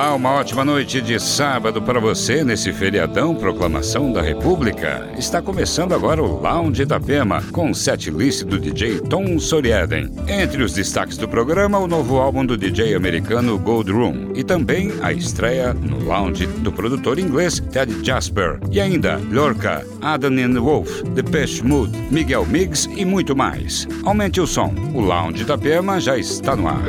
Uma ótima noite de sábado para você nesse feriadão Proclamação da República. Está começando agora o Lounge da Pema, com o set list do DJ Tom Soriaden. Entre os destaques do programa, o novo álbum do DJ americano Gold Room e também a estreia no lounge do produtor inglês Ted Jasper. E ainda Lorca, Adam and Wolf, Depeche Mode, Miguel Miggs e muito mais. Aumente o som, o Lounge da Pema já está no ar.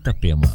Itapema.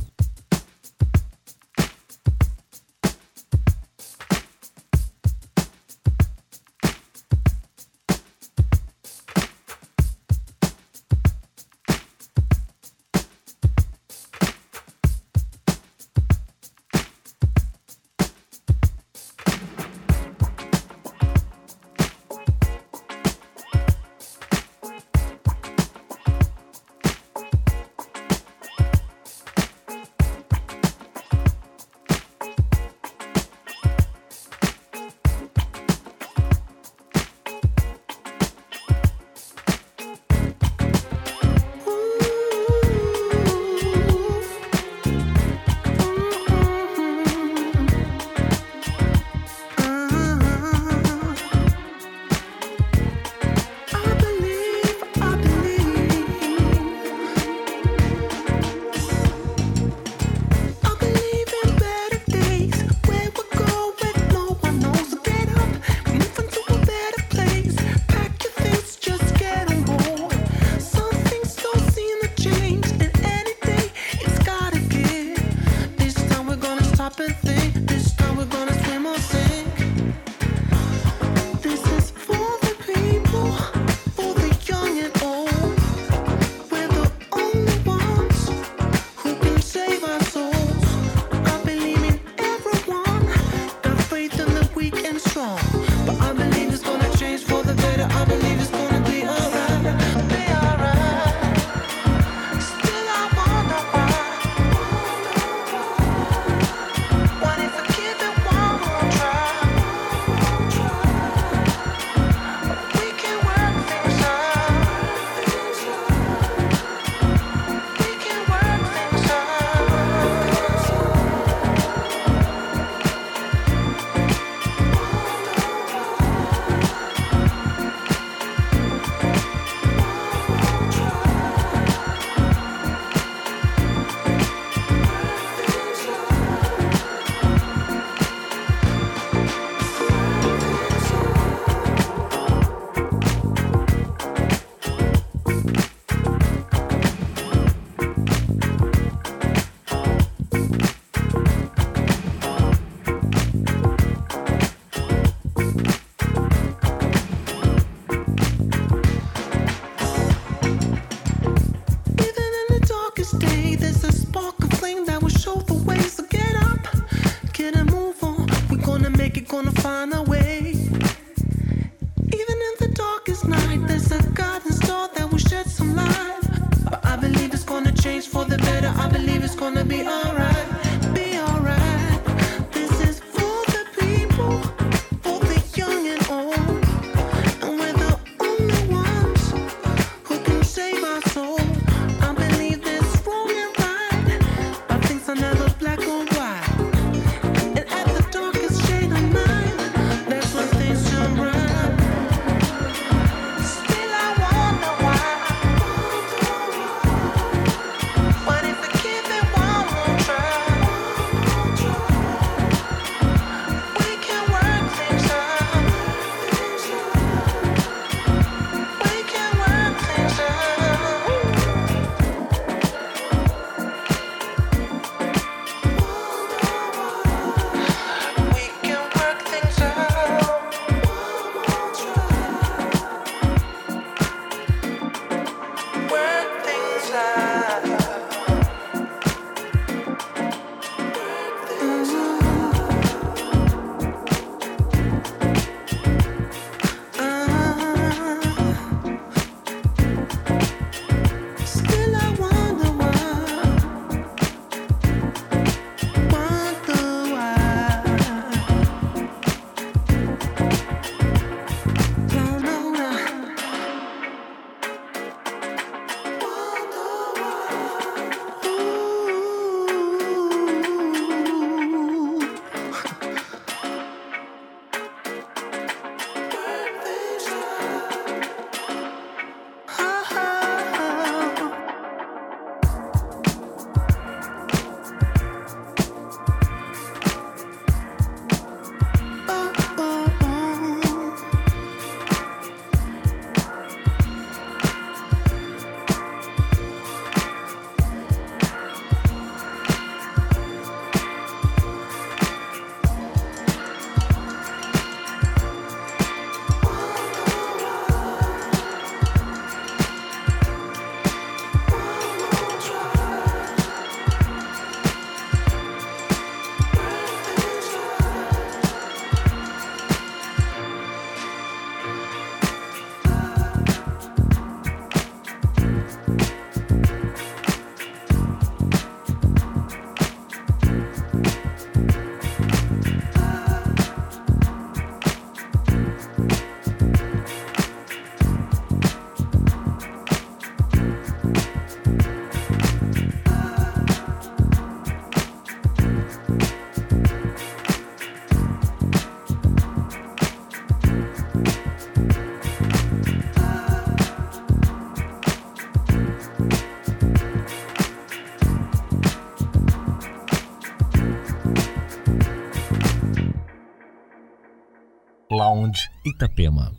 Lounge Itapema.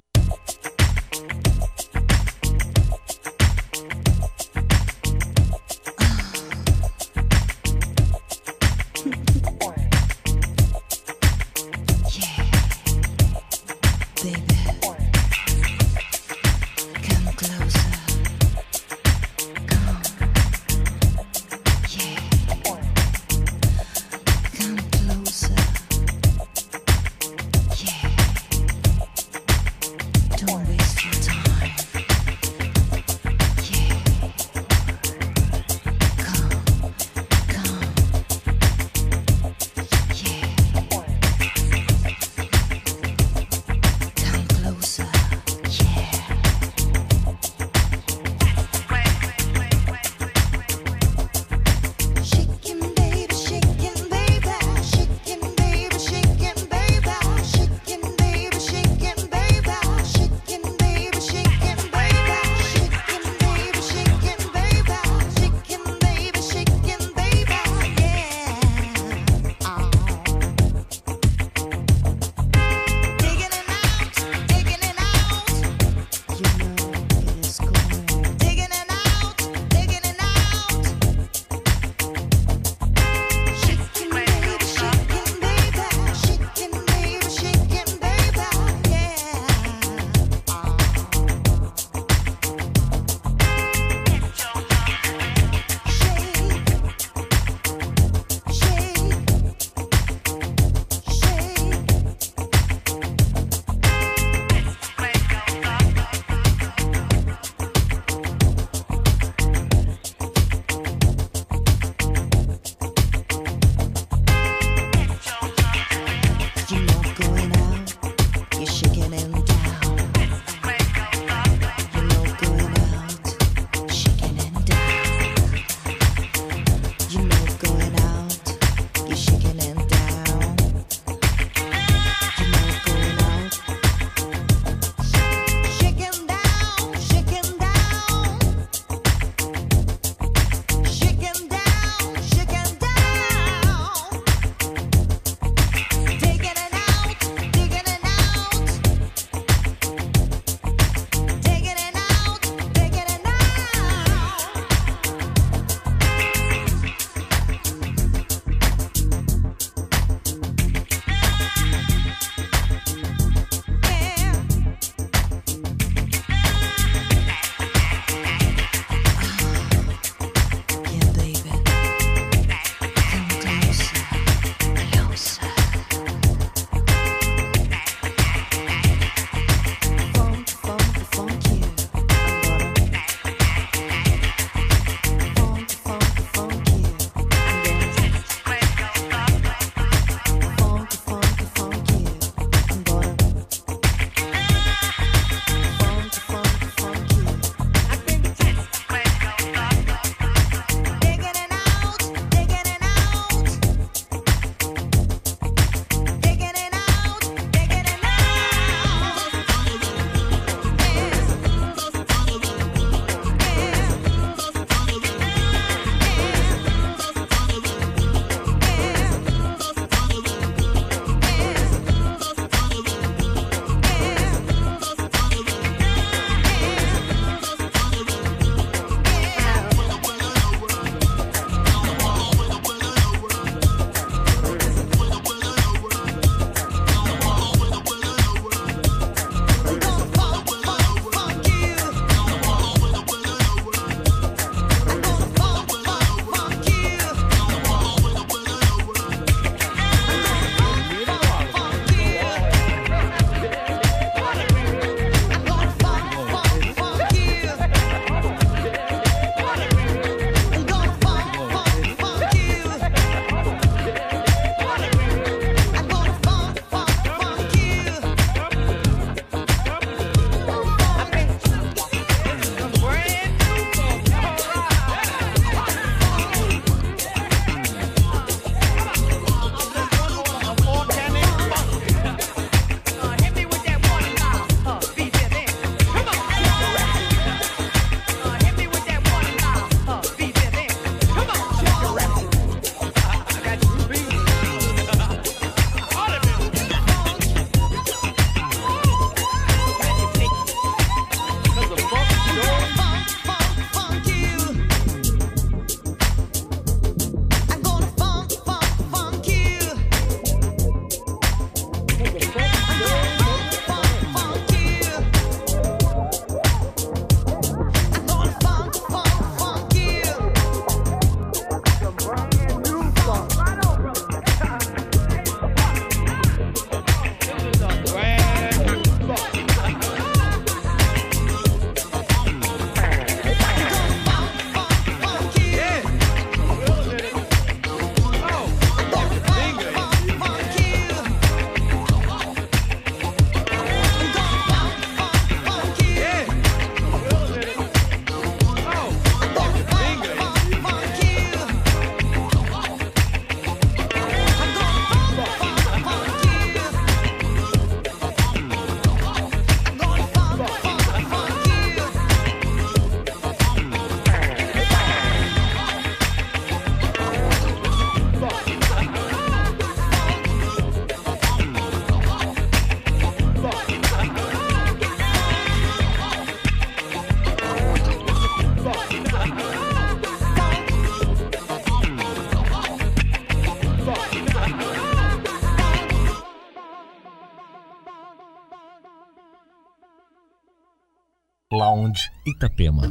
Itapema.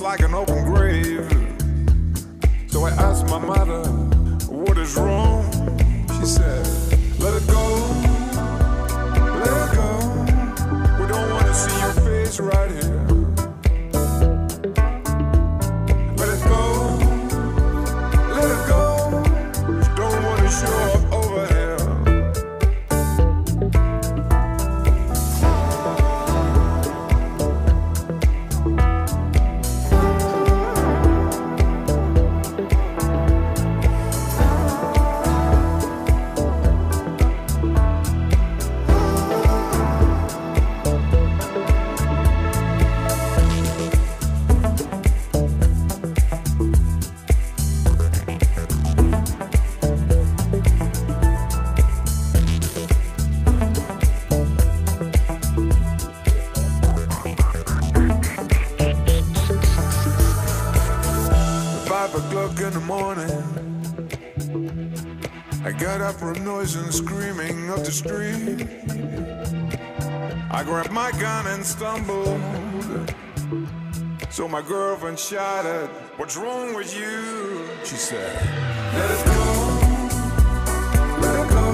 like an open grave. So I asked my mother, What is wrong? She said, Let it go, let it go. We don't want to see your face right here. noise and screaming of the street. I grabbed my gun and stumbled. So my girlfriend shouted, What's wrong with you? She said, Let it go, let it go.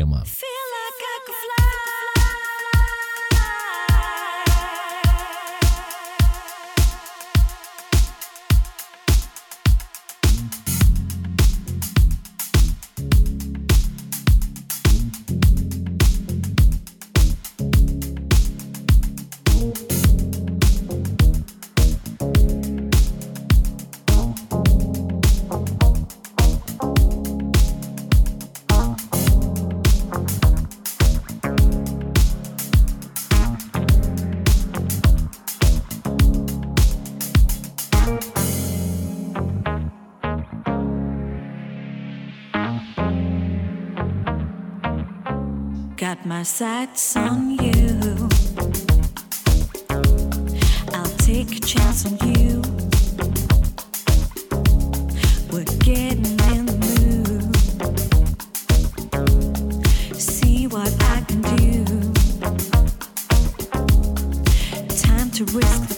tema. my sights on you. I'll take a chance on you. We're getting in the mood. See what I can do. Time to risk.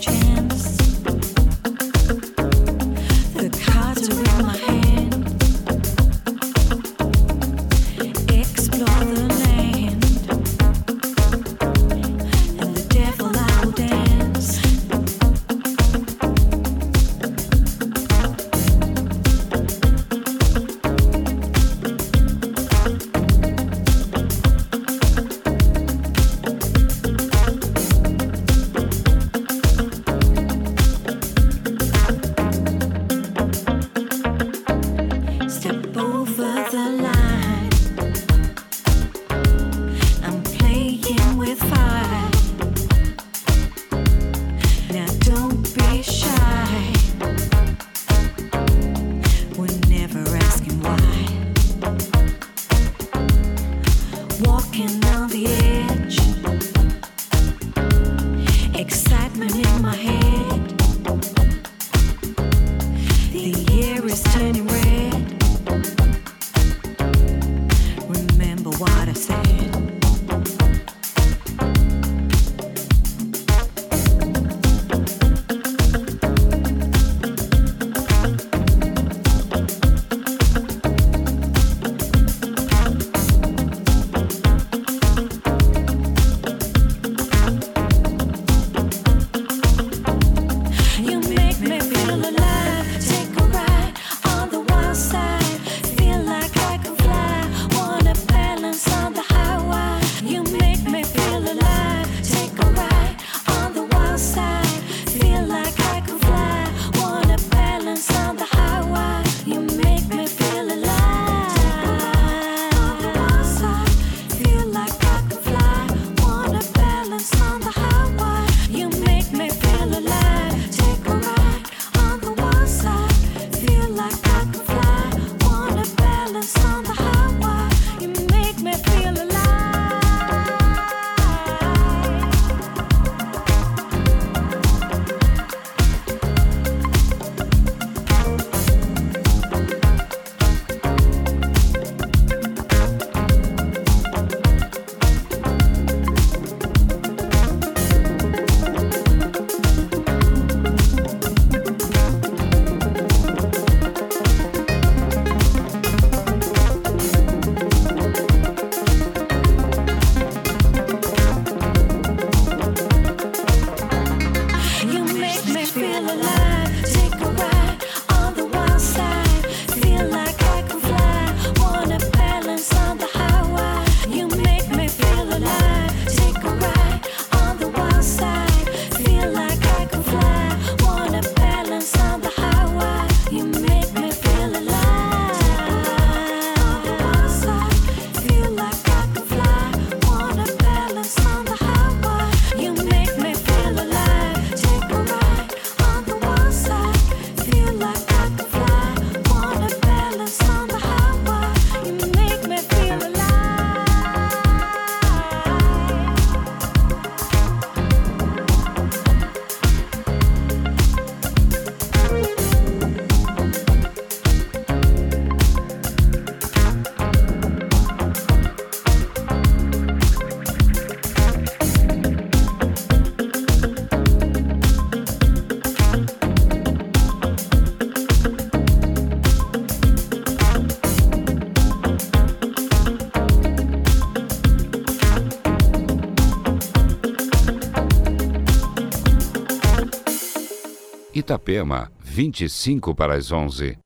Itapema, 25 para as 11.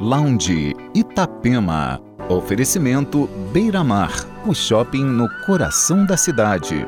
Lounge Itapema. Oferecimento Beira Mar o shopping no coração da cidade.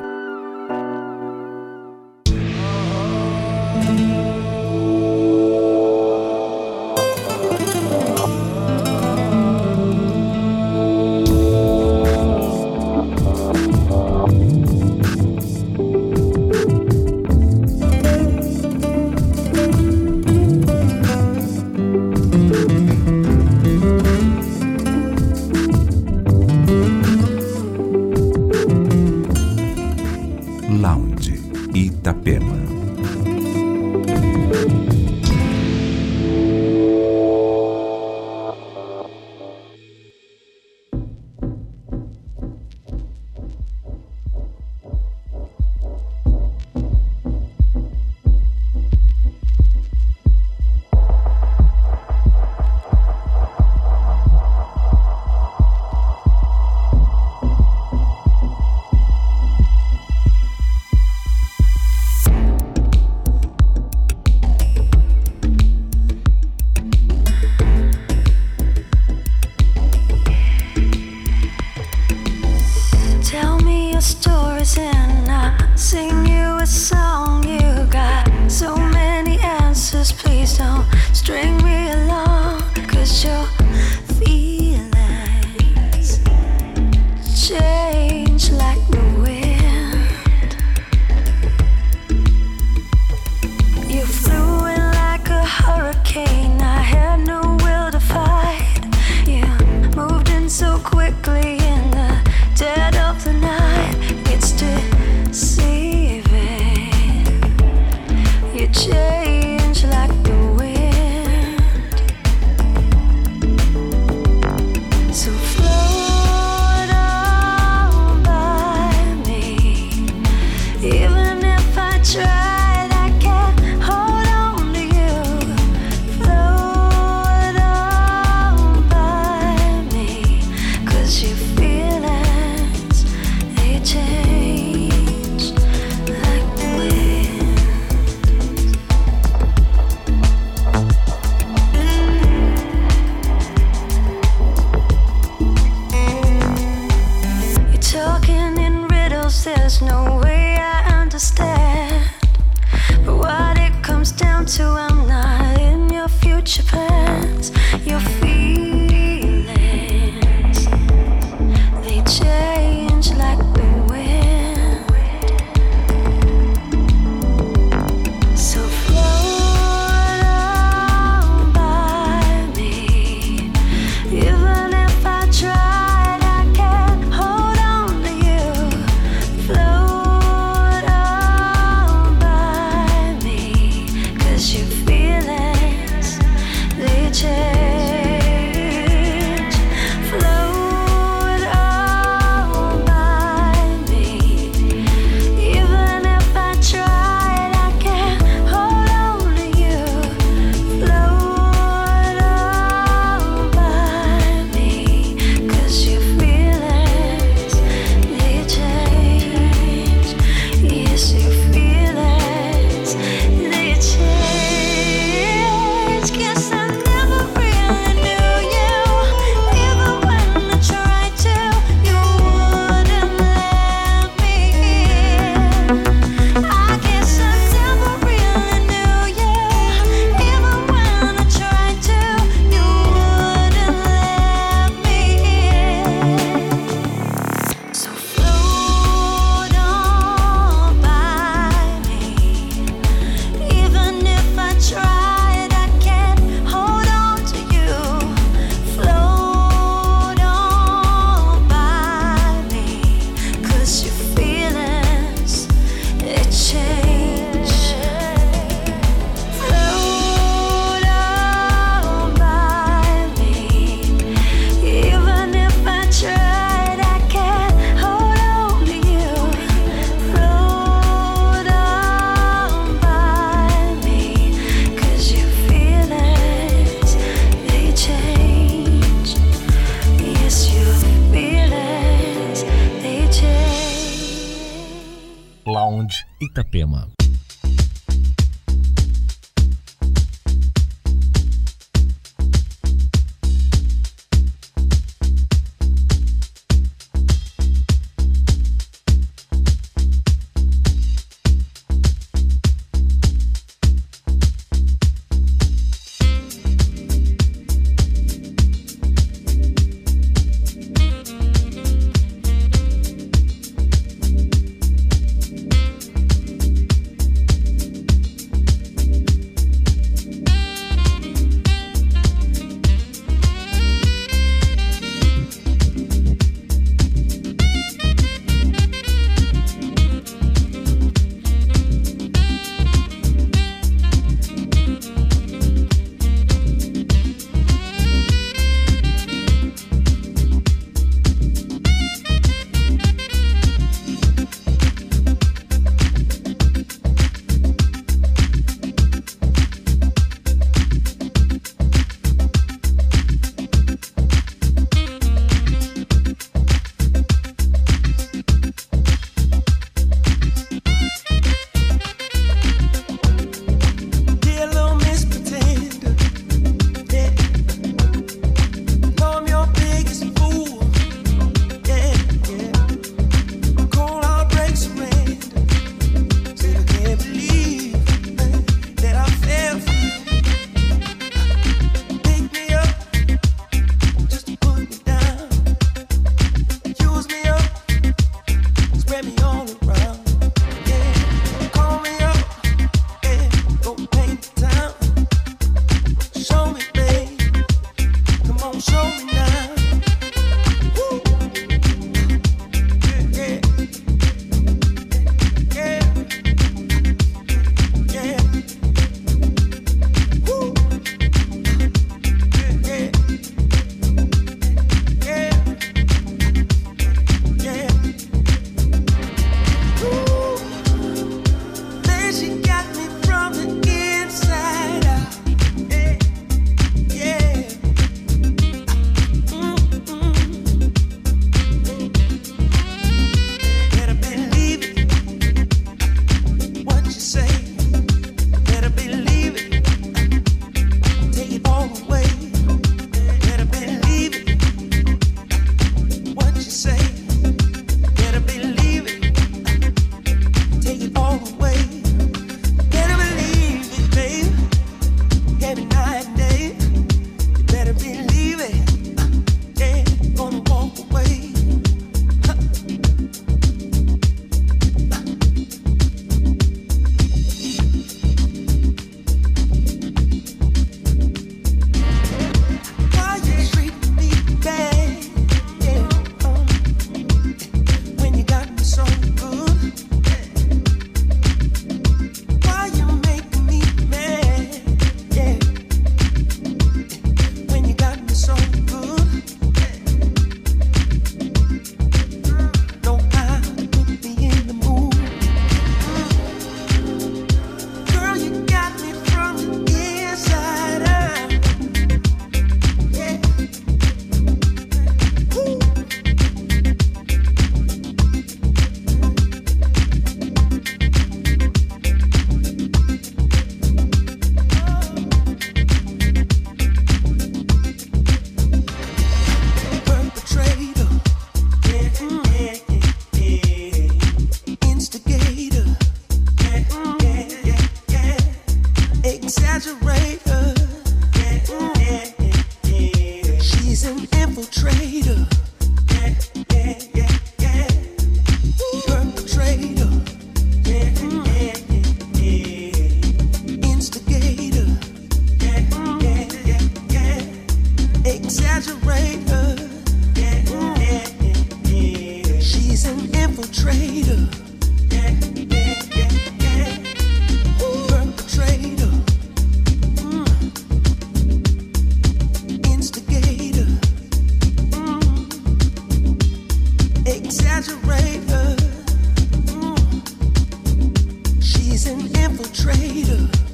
traitor.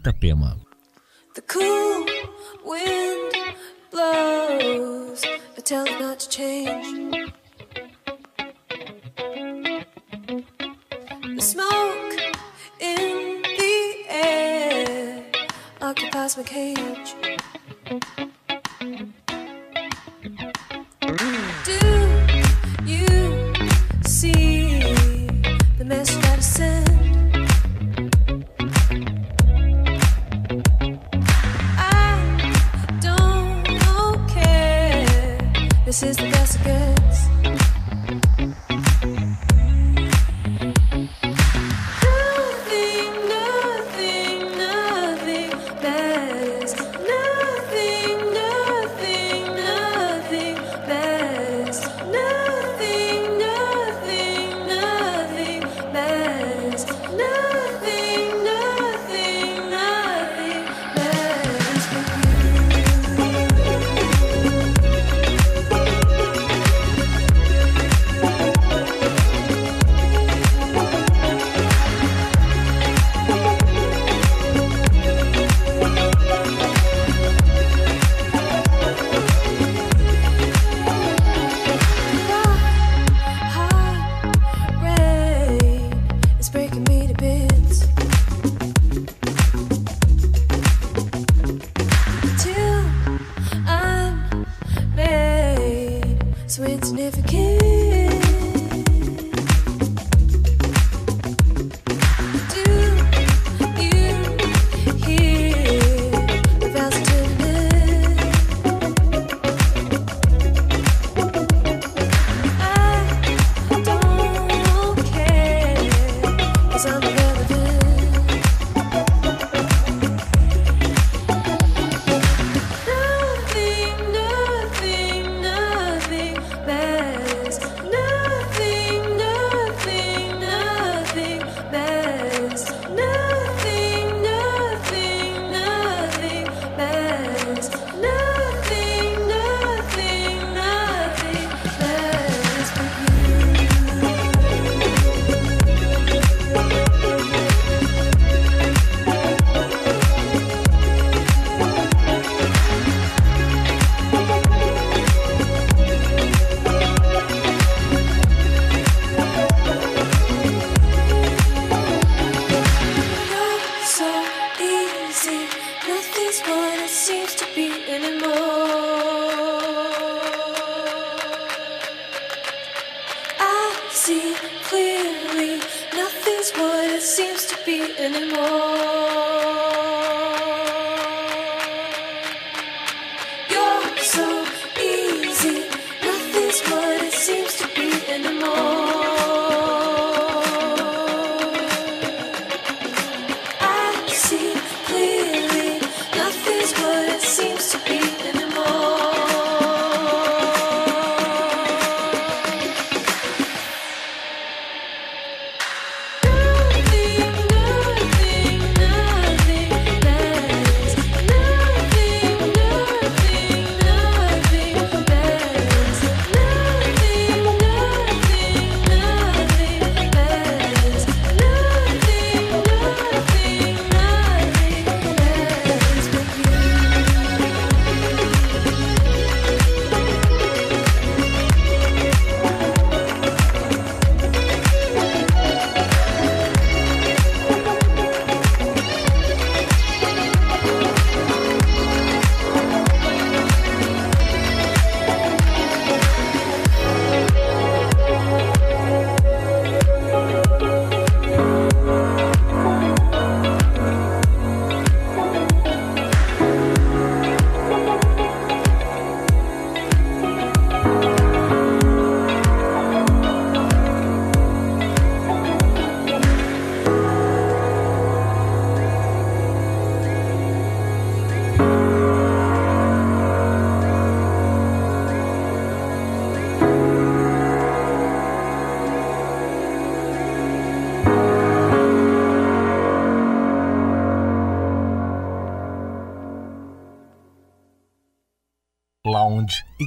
Itapema. The cool wind blows, but tell it not to change. The smoke in the air occupies my cage.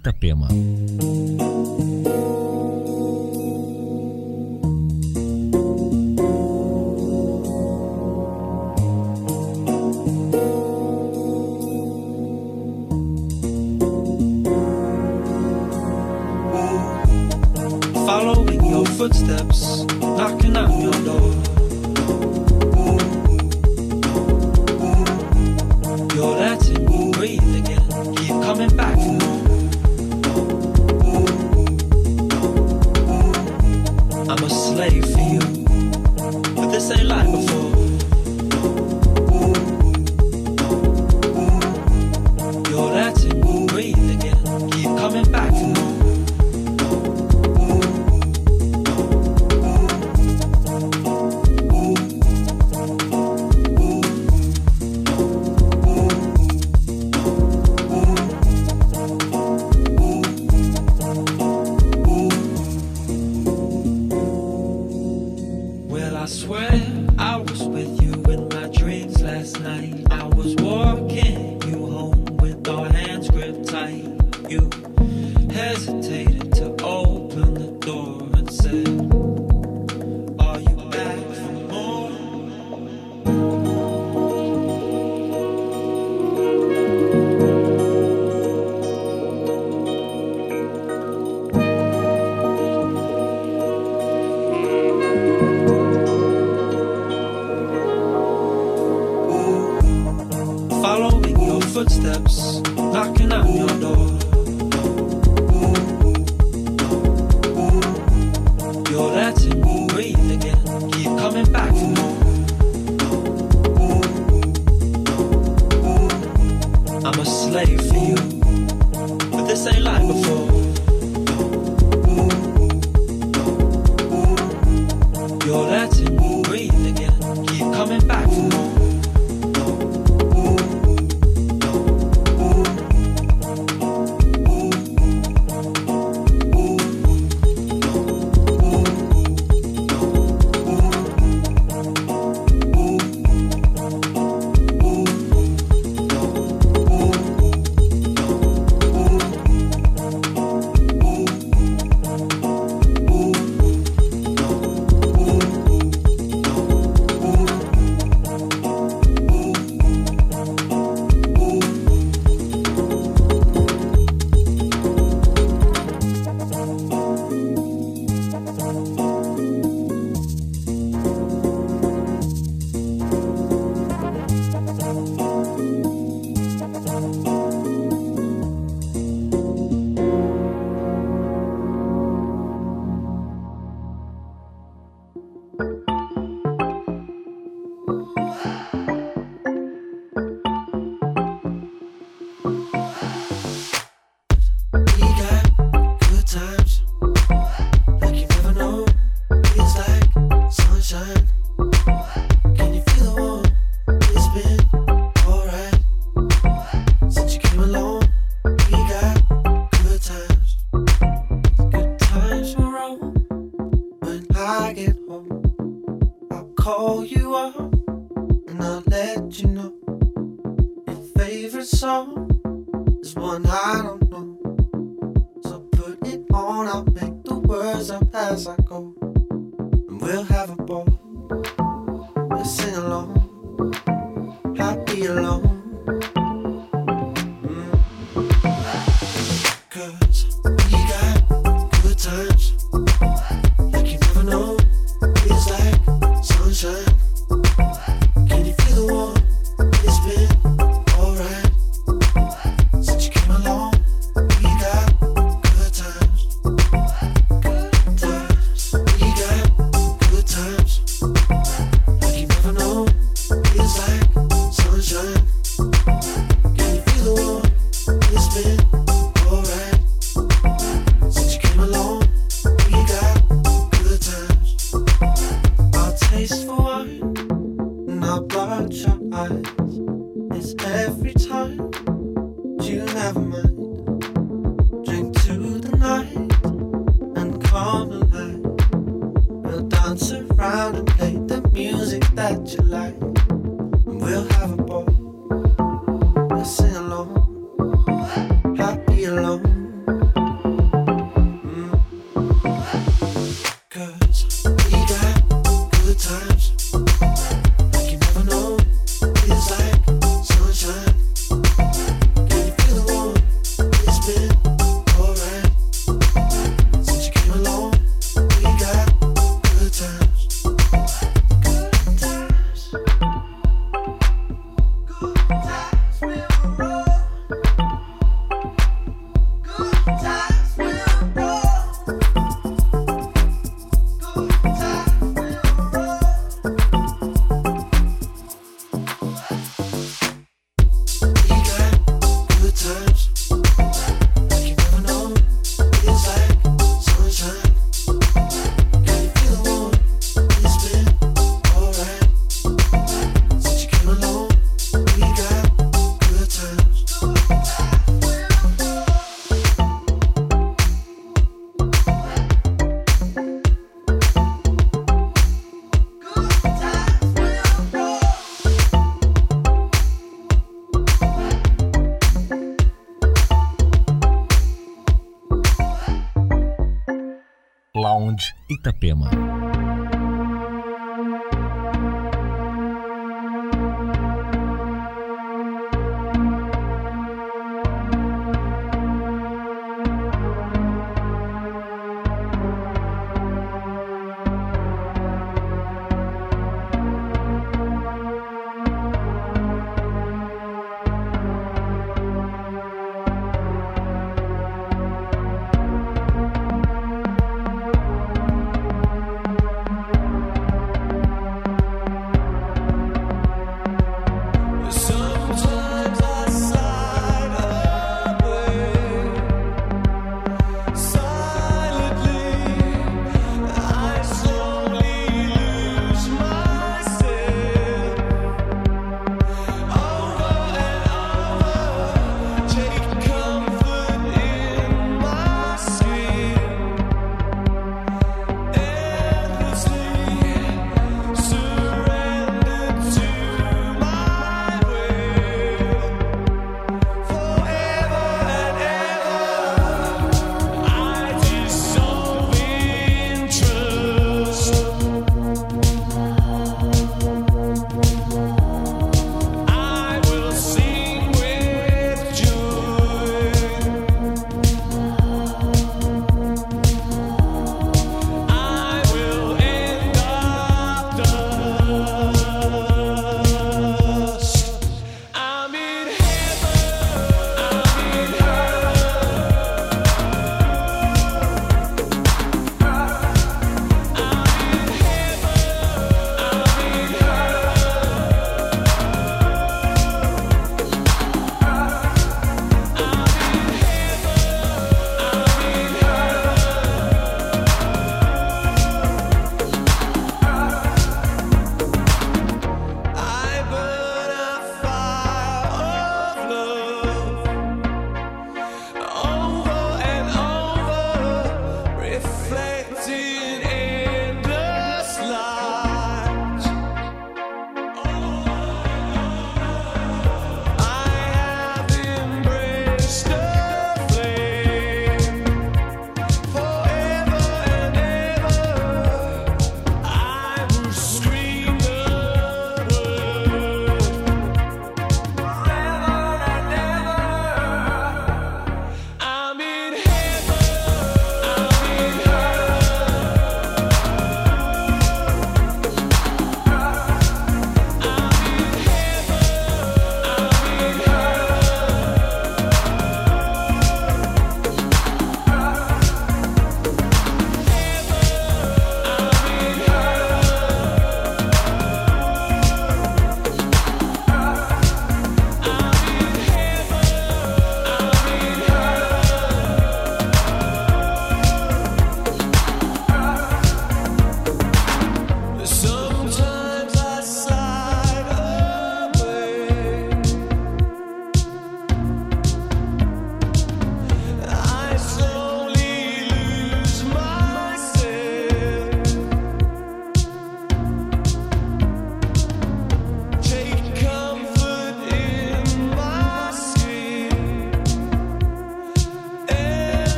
Itapema.